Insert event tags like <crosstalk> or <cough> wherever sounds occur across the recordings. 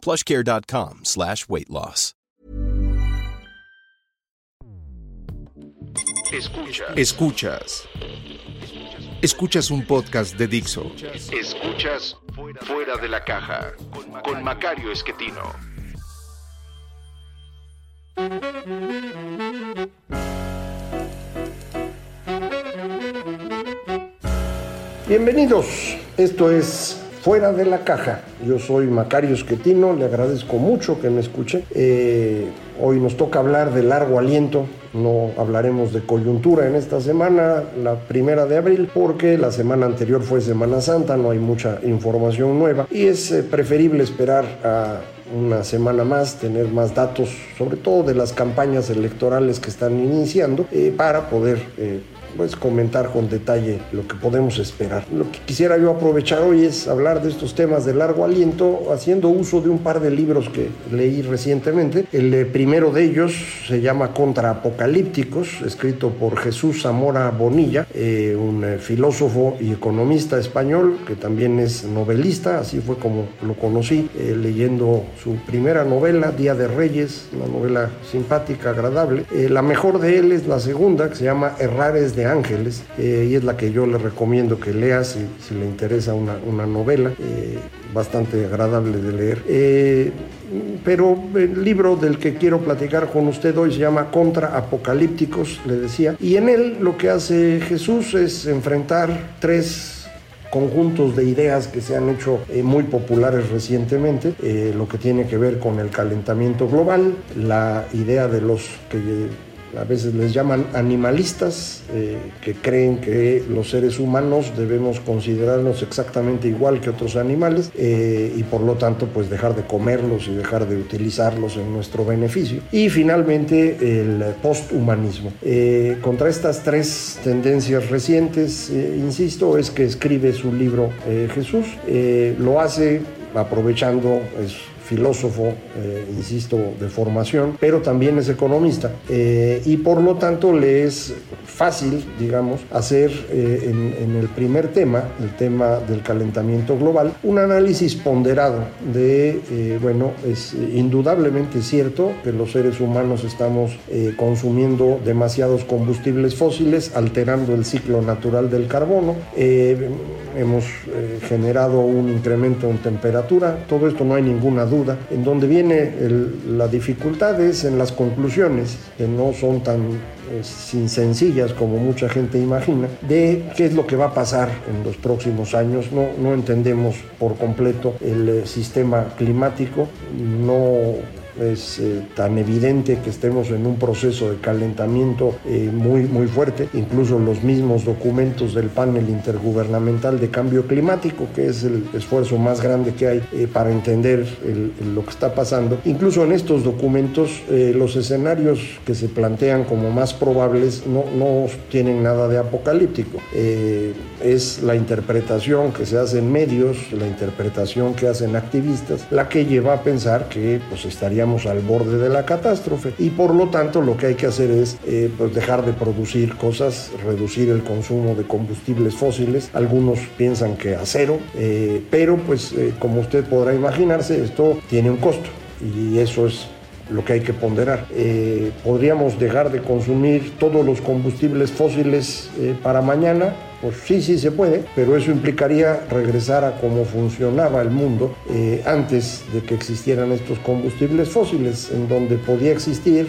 plushcare.com slash weight loss. Escuchas. Escuchas. Escuchas un podcast de Dixo. Escuchas Fuera de la Caja con Macario Esquetino. Bienvenidos, esto es Fuera de la Caja. Yo soy Macario Esquetino, le agradezco mucho que me escuche. Eh, hoy nos toca hablar de largo aliento, no hablaremos de coyuntura en esta semana, la primera de abril, porque la semana anterior fue Semana Santa, no hay mucha información nueva y es eh, preferible esperar a una semana más, tener más datos, sobre todo de las campañas electorales que están iniciando, eh, para poder pues comentar con detalle lo que podemos esperar. Lo que quisiera yo aprovechar hoy es hablar de estos temas de largo aliento, haciendo uso de un par de libros que leí recientemente. El eh, primero de ellos se llama Contra Apocalípticos, escrito por Jesús Zamora Bonilla, eh, un eh, filósofo y economista español que también es novelista, así fue como lo conocí, leyendo su primera novela, Día de Reyes, una novela simpática, agradable. la mejor de él es la segunda, que se llama Errares de Ángeles, eh, y es la que yo le recomiendo que lea si, si le interesa una, una novela, eh, bastante agradable de leer. Eh, pero el libro del que quiero platicar con usted hoy se llama Contra Apocalípticos, le decía, y en él lo que hace Jesús es enfrentar tres conjuntos de ideas que se han hecho muy populares recientemente, lo que tiene que ver con el calentamiento global, la idea de los que a veces les llaman animalistas, eh, que creen que los seres humanos debemos considerarnos exactamente igual que otros animales eh, y por lo tanto pues dejar de comerlos y dejar de utilizarlos en nuestro beneficio. Y finalmente el posthumanismo. Eh, contra estas tres tendencias recientes, insisto, es que escribe su libro Jesús. lo hace aprovechando filósofo, eh, insisto, de formación, pero también es economista. Eh, y por lo tanto le es fácil, digamos, hacer eh, en, el primer tema, el tema del calentamiento global, un análisis ponderado de, bueno, es indudablemente cierto que los seres humanos estamos consumiendo demasiados combustibles fósiles, alterando el ciclo natural del carbono, hemos generado un incremento en temperatura, todo esto no hay ninguna duda. En donde viene la dificultad es en las conclusiones, que no son tan eh, sencillas como mucha gente imagina, de qué es lo que va a pasar en los próximos años. No, no entendemos por completo el eh, sistema climático, no es eh, tan evidente que estemos en un proceso de calentamiento eh, muy, muy fuerte. Incluso los mismos documentos del panel intergubernamental de cambio climático, que es el esfuerzo más grande que hay eh, para entender lo que está pasando. Incluso en estos documentos los escenarios que se plantean como más probables no, no tienen nada de apocalíptico. Es la interpretación que se hace en medios, la interpretación que hacen activistas, la que lleva a pensar que pues estaríamos al borde de la catástrofe y por lo tanto lo que hay que hacer es eh, pues dejar de producir cosas, reducir el consumo de combustibles fósiles. Algunos piensan que a cero, eh, pero pues eh, como usted podrá imaginarse, esto tiene un costo y eso es lo que hay que ponderar. podríamos dejar de consumir todos los combustibles fósiles para mañana pues sí, sí se puede, pero eso implicaría regresar a cómo funcionaba el mundo eh, antes de que existieran estos combustibles fósiles, en donde podía existir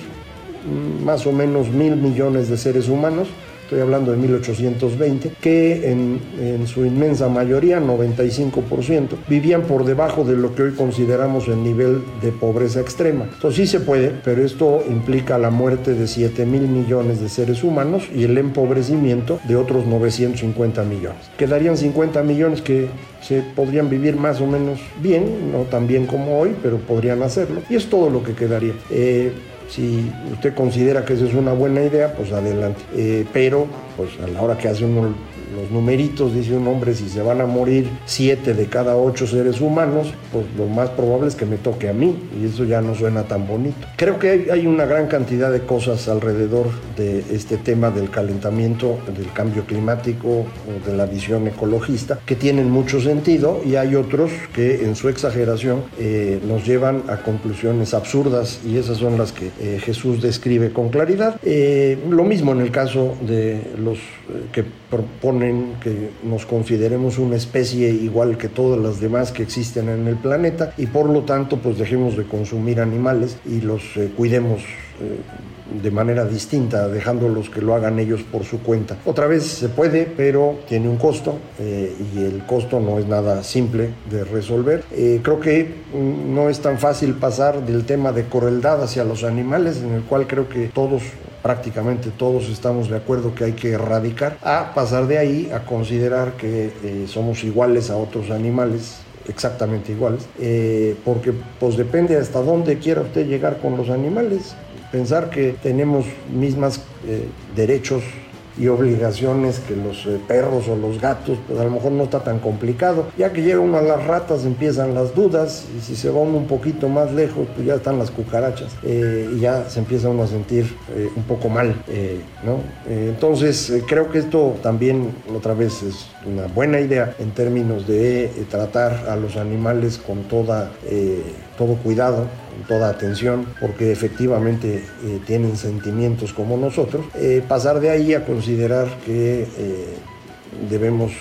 mm, más o menos mil millones de seres humanos estoy hablando de 1820, que en, su inmensa mayoría, 95%, vivían por debajo de lo que hoy consideramos el nivel de pobreza extrema. Entonces sí se puede, pero esto implica la muerte de 7 mil millones de seres humanos y el empobrecimiento de otros 950 millones. Quedarían 50 millones que se podrían vivir más o menos bien, no tan bien como hoy, pero podrían hacerlo. Y es todo lo que quedaría. Eh, si usted considera que esa es una buena idea, pues adelante. Eh, pero, pues a la hora que hace uno los numeritos, dice un hombre, si se van a morir siete de cada ocho seres humanos, pues lo más probable es que me toque a mí y eso ya no suena tan bonito. Creo que hay, una gran cantidad de cosas alrededor de este tema del calentamiento, del cambio climático o de la visión ecologista que tienen mucho sentido y hay otros que en su exageración eh, nos llevan a conclusiones absurdas y esas son las que eh, Jesús describe con claridad. Eh, lo mismo en el caso de los que proponen que nos consideremos una especie igual que todas las demás que existen en el planeta y por lo tanto pues dejemos de consumir animales y los eh, cuidemos eh, de manera distinta, dejándolos que lo hagan ellos por su cuenta. Otra vez se puede, pero tiene un costo eh, y el costo no es nada simple de resolver. creo que mm, no es tan fácil pasar del tema de crueldad hacia los animales, en el cual creo que todos prácticamente todos estamos de acuerdo que hay que erradicar, a pasar de ahí a considerar que eh, somos iguales a otros animales exactamente iguales, eh, porque pues depende hasta dónde quiera usted llegar con los animales. Pensar que tenemos mismas eh, derechos y obligaciones que los eh, perros o los gatos, pues a lo mejor no está tan complicado. Ya que llega uno a las ratas empiezan las dudas y si se va uno un poquito más lejos, pues ya están las cucarachas eh, y ya se empieza uno a sentir eh, un poco mal, ¿no? entonces creo que esto también otra vez es una buena idea en términos de tratar a los animales con toda, todo cuidado toda atención, porque efectivamente eh, tienen sentimientos como nosotros, eh, pasar de ahí a considerar que eh, debemos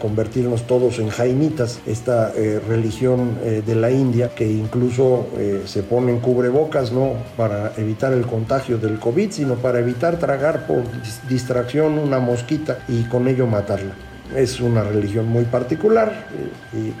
convertirnos todos en jainitas, esta religión de la India que incluso se pone en cubrebocas no para evitar el contagio del COVID, sino para evitar tragar por distracción una mosquita y con ello matarla. Es una religión muy particular y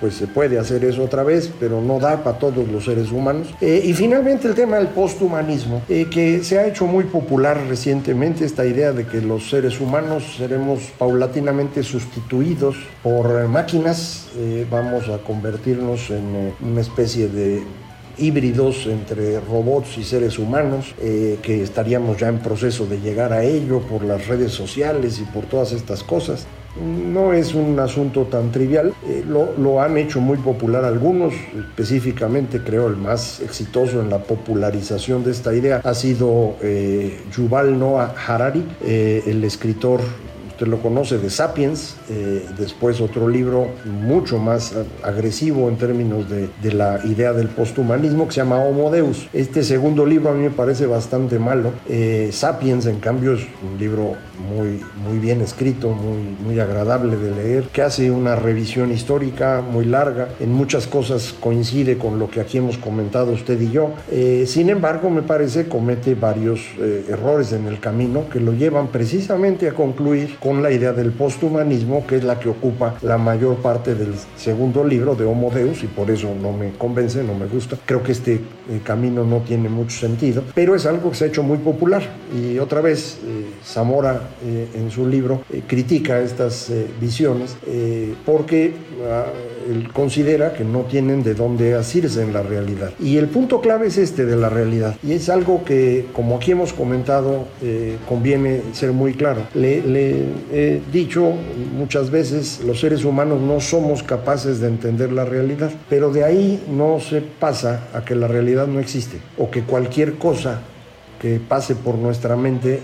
pues se puede hacer eso otra vez, pero no da para todos los seres humanos. Eh, y finalmente el tema del posthumanismo, eh, que se ha hecho muy popular recientemente, esta idea de que los seres humanos seremos paulatinamente sustituidos por máquinas, eh, vamos a convertirnos en una especie de híbridos entre robots y seres humanos, que estaríamos ya en proceso de llegar a ello por las redes sociales y por todas estas cosas. No es un asunto tan trivial, eh, lo, han hecho muy popular algunos, específicamente creo el más exitoso en la popularización de esta idea ha sido eh, Yuval Noah Harari, eh, el escritor usted lo conoce, de Sapiens, eh, después otro libro mucho más agresivo en términos de, la idea del posthumanismo que se llama Homo Deus. Este segundo libro a mí me parece bastante malo. Sapiens, en cambio, es un libro muy, muy bien escrito, muy, muy agradable de leer, que hace una revisión histórica muy larga. En muchas cosas coincide con lo que aquí hemos comentado usted y yo. Eh, sin embargo, me parece comete varios errores en el camino que lo llevan precisamente a concluir con con la idea del posthumanismo, que es la que ocupa la mayor parte del segundo libro de Homo Deus, y por eso no me convence, no me gusta. Creo que este eh, camino no tiene mucho sentido, pero es algo que se ha hecho muy popular. Y otra vez, eh, Zamora eh, en su libro critica estas visiones porque ah, él considera que no tienen de dónde asirse en la realidad. Y el punto clave es este de la realidad. Y es algo que, como aquí hemos comentado, conviene ser muy claro. Le, le, he dicho muchas veces, los seres humanos no somos capaces de entender la realidad, pero de ahí no se pasa a que la realidad no existe o que cualquier cosa que pase por nuestra mente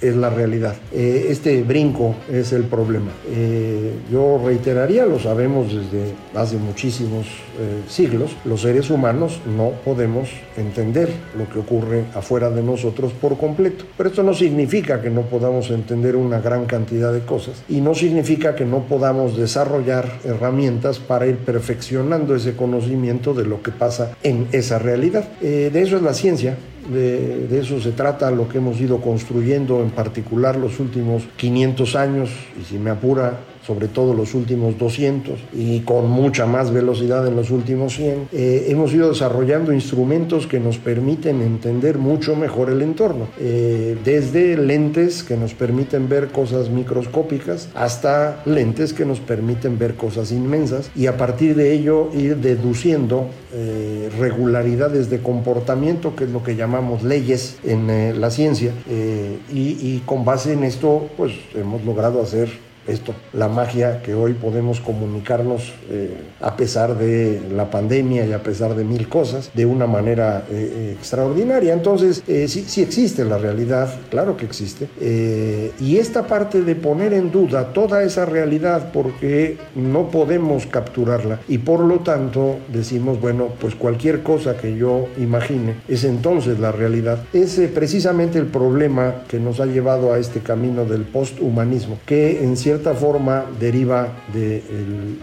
es la realidad. Eh, este brinco es el problema. Eh, yo reiteraría, lo sabemos desde hace muchísimos eh, siglos, los seres humanos no podemos entender lo que ocurre afuera de nosotros por completo. Pero esto no significa que no podamos entender una gran cantidad de cosas y no significa que no podamos desarrollar herramientas para ir perfeccionando ese conocimiento de lo que pasa en esa realidad. de eso es la ciencia de, eso se trata lo que hemos ido construyendo, en particular los últimos 500 años, y si me apura, sobre todo los últimos 200 y con mucha más velocidad en los últimos 100, eh, hemos ido desarrollando instrumentos que nos permiten entender mucho mejor el entorno, eh, desde lentes que nos permiten ver cosas microscópicas hasta lentes que nos permiten ver cosas inmensas y a partir de ello ir deduciendo eh, regularidades de comportamiento, que es lo que llamamos leyes en eh, la ciencia, y, y con base en esto pues hemos logrado hacer esto, la magia que hoy podemos comunicarnos eh, a pesar de la pandemia y a pesar de mil cosas de una manera eh, extraordinaria. Entonces, eh, sí, sí, existe la realidad, claro que existe. Eh, y esta parte de poner en duda toda esa realidad porque no podemos capturarla y por lo tanto decimos, bueno, pues cualquier cosa que yo imagine es entonces la realidad. Es eh, precisamente el problema que nos ha llevado a este camino del posthumanismo, que en cierta forma deriva de el,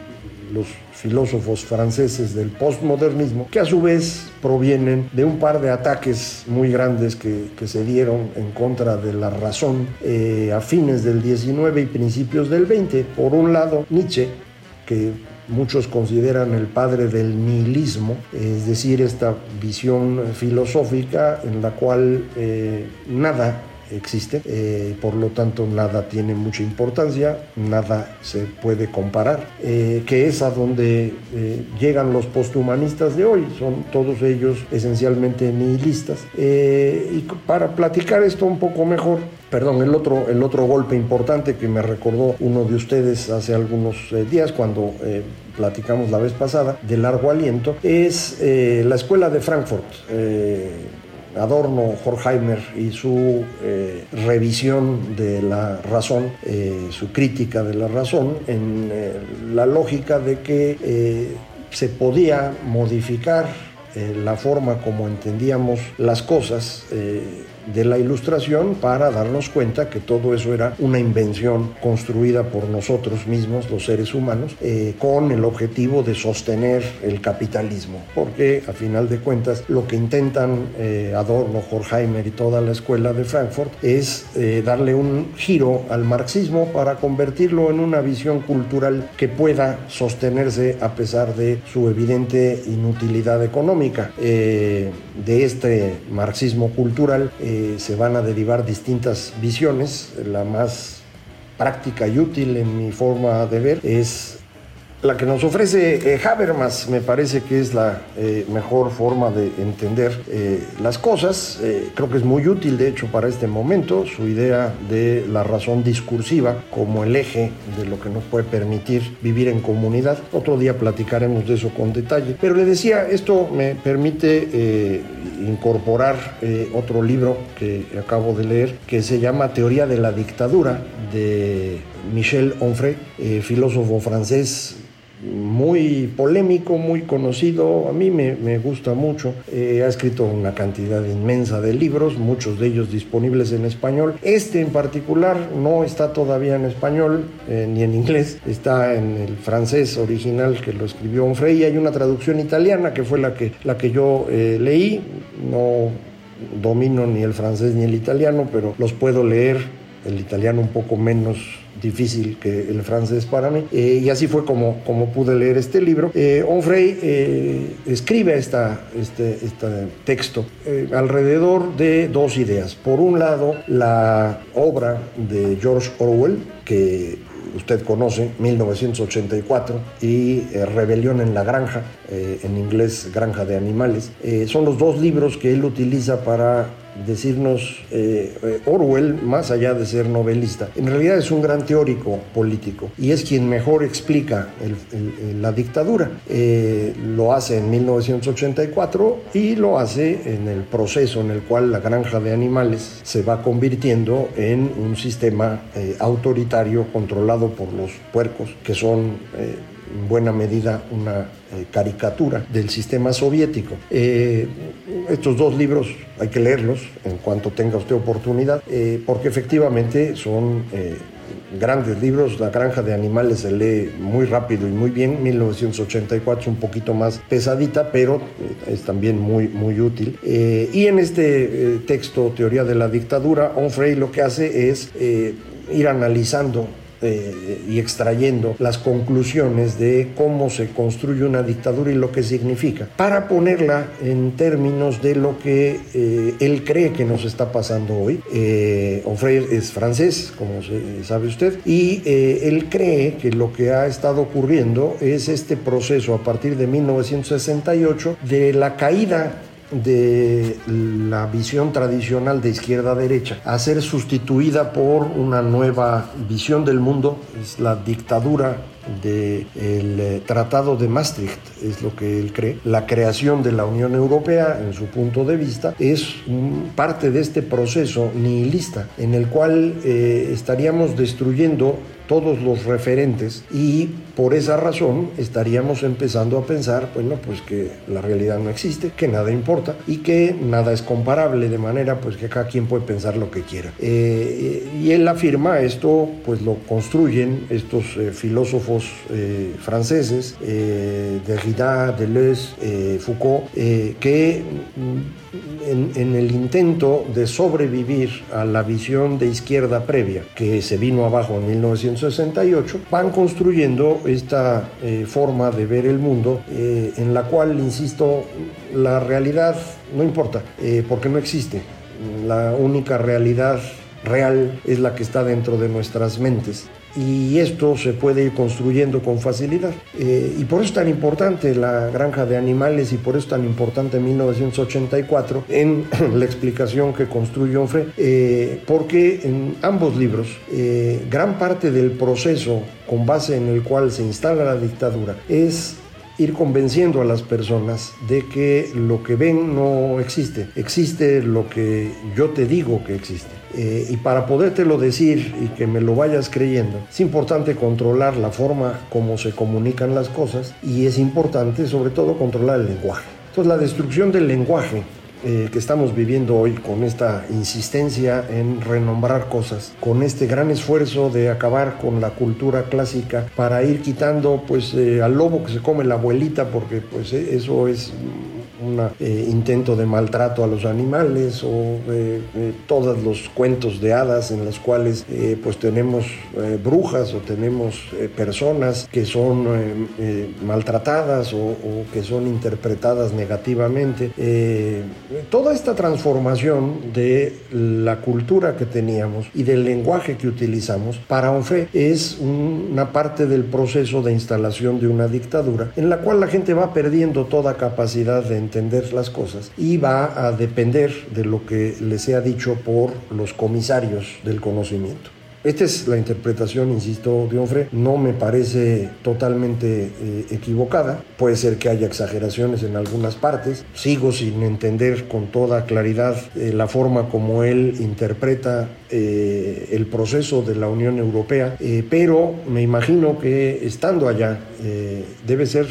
los filósofos franceses del postmodernismo, que a su vez provienen de un par de ataques muy grandes que, que se dieron en contra de la razón eh, a fines del 19 y principios del 20. Por un lado, Nietzsche, que muchos consideran el padre del nihilismo, es decir, esta visión filosófica en la cual eh, nada existe, eh, por lo tanto nada tiene mucha importancia, nada se puede comparar, eh, que es a donde eh, llegan los posthumanistas de hoy, son todos ellos esencialmente nihilistas. y para platicar esto un poco mejor, perdón, el otro, el otro golpe importante que me recordó uno de ustedes hace algunos días cuando platicamos la vez pasada, de largo aliento, es la escuela de Frankfurt Adorno, Horkheimer y su eh, revisión de la razón, eh, su crítica de la razón, en eh, la lógica de que se podía modificar la forma como entendíamos las cosas de la ilustración para darnos cuenta que todo eso era una invención construida por nosotros mismos, los seres humanos, eh, con el objetivo de sostener el capitalismo. Porque a final de cuentas lo que intentan eh, Adorno, Horkheimer y toda la escuela de Frankfurt es eh, darle un giro al marxismo para convertirlo en una visión cultural que pueda sostenerse a pesar de su evidente inutilidad económica. de este marxismo cultural se van a derivar distintas visiones. La más práctica y útil en mi forma de ver es la que nos ofrece eh, Habermas me parece que es la eh, mejor forma de entender eh, las cosas. Creo que es muy útil, de hecho, para este momento, su idea de la razón discursiva como el eje de lo que nos puede permitir vivir en comunidad. Otro día platicaremos de eso con detalle. Pero le decía, esto me permite incorporar otro libro que acabo de leer, que se llama Teoría de la Dictadura, de Michel Onfray, filósofo francés muy polémico, muy conocido, a mí me, me gusta mucho, eh, ha escrito una cantidad inmensa de libros, muchos de ellos disponibles en español. Este en particular no está todavía en español eh, ni en inglés, está en el francés original que lo escribió Onfray y hay una traducción italiana que fue la que, la que yo eh, leí, no domino ni el francés ni el italiano, pero los puedo leer, el italiano un poco menos difícil que el francés para mí. Eh, y así fue como, como pude leer este libro. Eh, Onfray eh, escribe esta, este, este texto eh, alrededor de dos ideas. Por un lado, la obra de George Orwell, que usted conoce, 1984, y eh, Rebelión en la Granja, eh, en inglés Granja de Animales. Eh, son los dos libros que él utiliza para decirnos eh, Orwell, más allá de ser novelista, en realidad es un gran teórico político y es quien mejor explica la dictadura. Eh, lo hace en 1984 y lo hace en el proceso en el cual la granja de animales se va convirtiendo en un sistema eh, autoritario controlado por los puercos, que son en buena medida una eh, caricatura del sistema soviético. Eh, estos dos libros hay que leerlos en cuanto tenga usted oportunidad, eh, porque efectivamente son grandes libros. La granja de animales se lee muy rápido y muy bien. 1984 un poquito más pesadita, pero es también muy, muy útil. Eh, y en este eh, texto, Teoría de la Dictadura, Onfray lo que hace es eh, ir analizando eh, y extrayendo las conclusiones de cómo se construye una dictadura y lo que significa, para ponerla en términos de lo que eh, él cree que nos está pasando hoy. Eh, es francés, como sabe usted, y él cree que lo que ha estado ocurriendo es este proceso a partir de 1968 de la caída de la visión tradicional de izquierda-derecha a ser sustituida por una nueva visión del mundo, es la dictadura del eh, Tratado de Maastricht, es lo que él cree. La creación de la Unión Europea, en su punto de vista, es parte de este proceso nihilista en el cual eh, estaríamos destruyendo todos los referentes y por esa razón estaríamos empezando a pensar, bueno, pues que la realidad no existe, que nada importa y que nada es comparable, de manera pues que cada quien puede pensar lo que quiera. Eh, y él afirma esto, pues lo construyen estos eh, filósofos eh, franceses, Derrida, Deleuze, Foucault, que mm, en, en el intento de sobrevivir a la visión de izquierda previa que se vino abajo en 1968, van construyendo esta eh, forma de ver el mundo eh, en la cual, insisto, la realidad no importa, eh, porque no existe. La única realidad real es la que está dentro de nuestras mentes y esto se puede ir construyendo con facilidad. y por eso es tan importante la granja de animales y por eso es tan importante 1984 en <clears throat> la explicación que construye Onfray, porque en ambos libros gran parte del proceso con base en el cual se instala la dictadura es ir convenciendo a las personas de que lo que ven no existe, existe lo que yo te digo que existe. Eh, y para podértelo decir y que me lo vayas creyendo, es importante controlar la forma como se comunican las cosas y es importante sobre todo controlar el lenguaje. Entonces la destrucción del lenguaje eh, que estamos viviendo hoy con esta insistencia en renombrar cosas, con este gran esfuerzo de acabar con la cultura clásica para ir quitando pues eh, al lobo que se come la abuelita porque pues eh, eso es un eh, intento de maltrato a los animales o eh, eh, todos los cuentos de hadas en los cuales pues tenemos brujas o tenemos personas que son maltratadas o, o, que son interpretadas negativamente. toda esta transformación de la cultura que teníamos y del lenguaje que utilizamos para Onfray es una parte del proceso de instalación de una dictadura en la cual la gente va perdiendo toda capacidad de entender las cosas y va a depender de lo que les sea dicho por los comisarios del conocimiento. Esta es la interpretación, insisto, de Onfray. No me parece totalmente eh, equivocada. Puede ser que haya exageraciones en algunas partes. Sigo sin entender con toda claridad eh, la forma como él interpreta eh, el proceso de la Unión Europea, pero me imagino que estando allá debe ser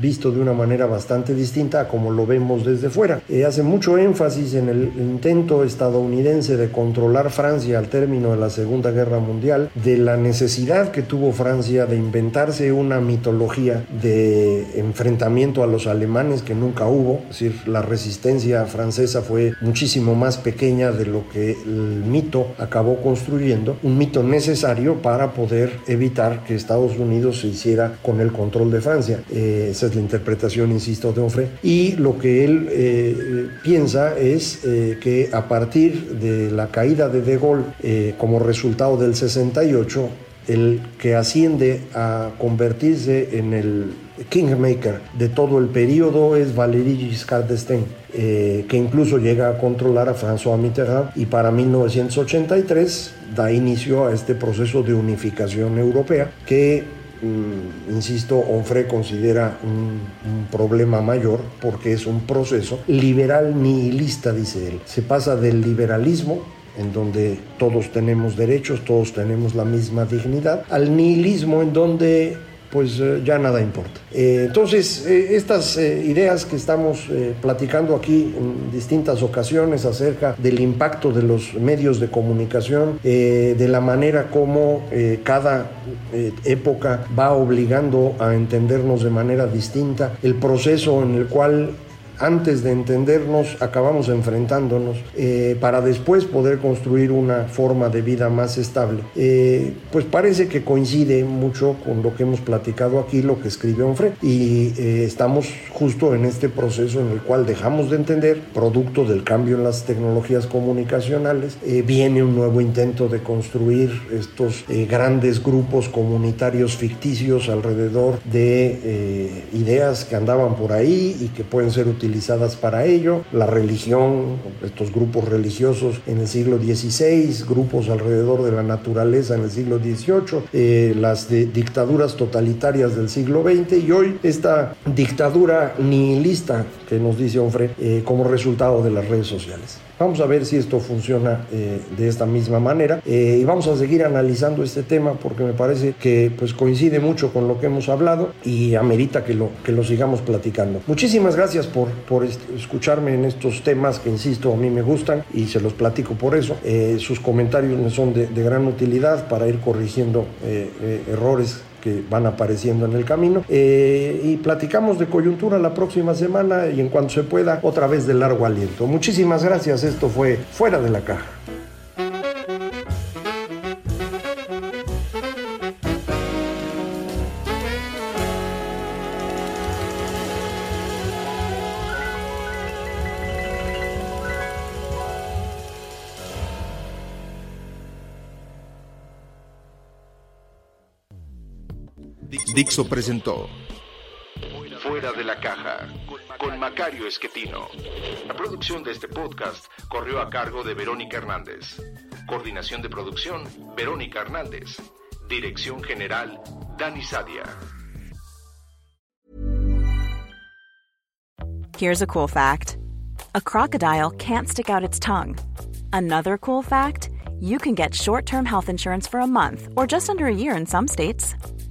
visto de una manera bastante distinta a como lo vemos desde fuera. hace mucho énfasis en el intento estadounidense de controlar Francia al término de la Segunda Guerra Mundial, de la necesidad que tuvo Francia de inventarse una mitología de enfrentamiento a los alemanes que nunca hubo, es decir, la resistencia francesa fue muchísimo más pequeña de lo que el mito acabó construyendo, un mito necesario para poder evitar que Estados Unidos se hiciera con el control de Francia. Eh, esa es la interpretación, insisto, de Onfray. Y lo que él eh, piensa es eh, que a partir de la caída de De Gaulle como resultado de del 68, el que asciende a convertirse en el kingmaker de todo el periodo es Valéry Giscard d'Estaing, eh, que incluso llega a controlar a François Mitterrand y para 1983 da inicio a este proceso de unificación europea que mm, insisto, Onfray considera un, un, problema mayor porque es un proceso liberal nihilista, dice él. Se pasa del liberalismo en donde todos tenemos derechos, todos tenemos la misma dignidad, al nihilismo en donde pues eh, ya nada importa. Eh, entonces, estas ideas que estamos platicando aquí en distintas ocasiones acerca del impacto de los medios de comunicación, de la manera como cada época va obligando a entendernos de manera distinta, el proceso en el cual antes de entendernos acabamos enfrentándonos eh, para después poder construir una forma de vida más estable. Eh, pues parece que coincide mucho con lo que hemos platicado aquí, lo que escribe Onfre, y eh, estamos justo en este proceso en el cual dejamos de entender, producto del cambio en las tecnologías comunicacionales, viene un nuevo intento de construir estos grandes grupos comunitarios ficticios alrededor de ideas que andaban por ahí y que pueden ser utilizadas utilizadas para ello, la religión, estos grupos religiosos en el siglo XVI, grupos alrededor de la naturaleza en el siglo XVIII, eh, las dictaduras totalitarias del siglo XX y hoy esta dictadura nihilista que nos dice Onfre eh, como resultado de las redes sociales. Vamos a ver si esto funciona eh, de esta misma manera eh, y vamos a seguir analizando este tema porque me parece que pues, coincide mucho con lo que hemos hablado y amerita que lo, que lo sigamos platicando. Muchísimas gracias por, por escucharme en estos temas que, insisto, a mí me gustan y se los platico por eso. Eh, sus comentarios me son de, de, gran utilidad para ir corrigiendo errores que van apareciendo en el camino. Eh, y platicamos de coyuntura la próxima semana y en cuanto se pueda, otra vez de largo aliento. Muchísimas gracias, esto fue Fuera de la Caja. Dixo presentó Fuera de la caja con Macario Esquetino. La producción de este podcast corrió a cargo de Verónica Hernández. Coordinación de producción, Verónica Hernández. Dirección General, Dani Sadia. Here's a cool fact. A crocodile can't stick out its tongue. Another cool fact, you can get short-term health insurance for a month or just under a year in some states.